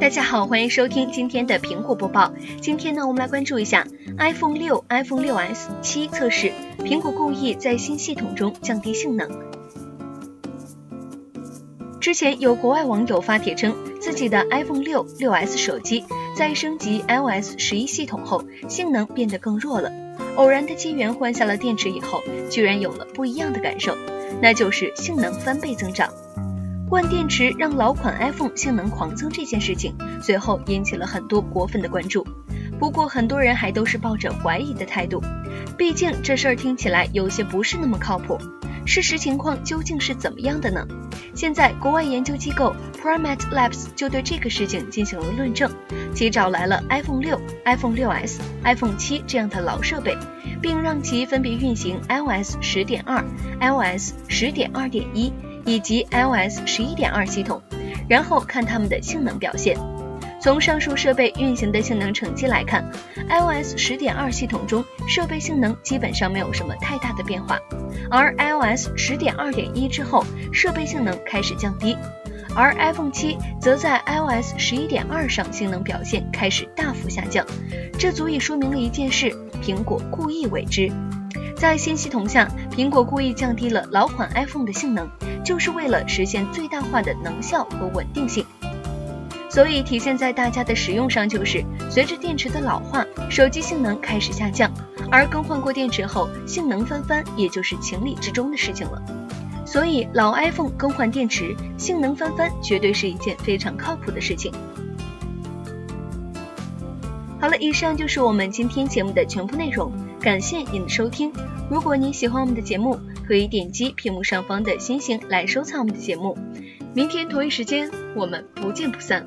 大家好，欢迎收听今天的苹果播报。今天呢，我们来关注一下 iPhone 六、iPhone 六 S、七测试，苹果故意在新系统中降低性能。之前有国外网友发帖称，自己的 iPhone 六、六 S 手机在升级 iOS 十一系统后，性能变得更弱了。偶然的机缘换下了电池以后，居然有了不一样的感受，那就是性能翻倍增长。换电池让老款 iPhone 性能狂增这件事情，随后引起了很多果粉的关注。不过很多人还都是抱着怀疑的态度，毕竟这事儿听起来有些不是那么靠谱。事实情况究竟是怎么样的呢？现在国外研究机构 Primate Labs 就对这个事情进行了论证，其找来了 iPhone 六、iPhone 六 S、iPhone 七这样的老设备，并让其分别运行 iOS 十点二、iOS 十点二点一。以及 iOS 十一点二系统，然后看它们的性能表现。从上述设备运行的性能成绩来看，iOS 十点二系统中设备性能基本上没有什么太大的变化，而 iOS 十点二点一之后，设备性能开始降低，而 iPhone 七则在 iOS 十一点二上性能表现开始大幅下降。这足以说明了一件事：苹果故意为之。在新系统下，苹果故意降低了老款 iPhone 的性能。就是为了实现最大化的能效和稳定性，所以体现在大家的使用上，就是随着电池的老化，手机性能开始下降，而更换过电池后性能翻番，也就是情理之中的事情了。所以老 iPhone 更换电池，性能翻番，绝对是一件非常靠谱的事情。好了，以上就是我们今天节目的全部内容，感谢您的收听。如果您喜欢我们的节目，可以点击屏幕上方的星星来收藏我们的节目。明天同一时间，我们不见不散。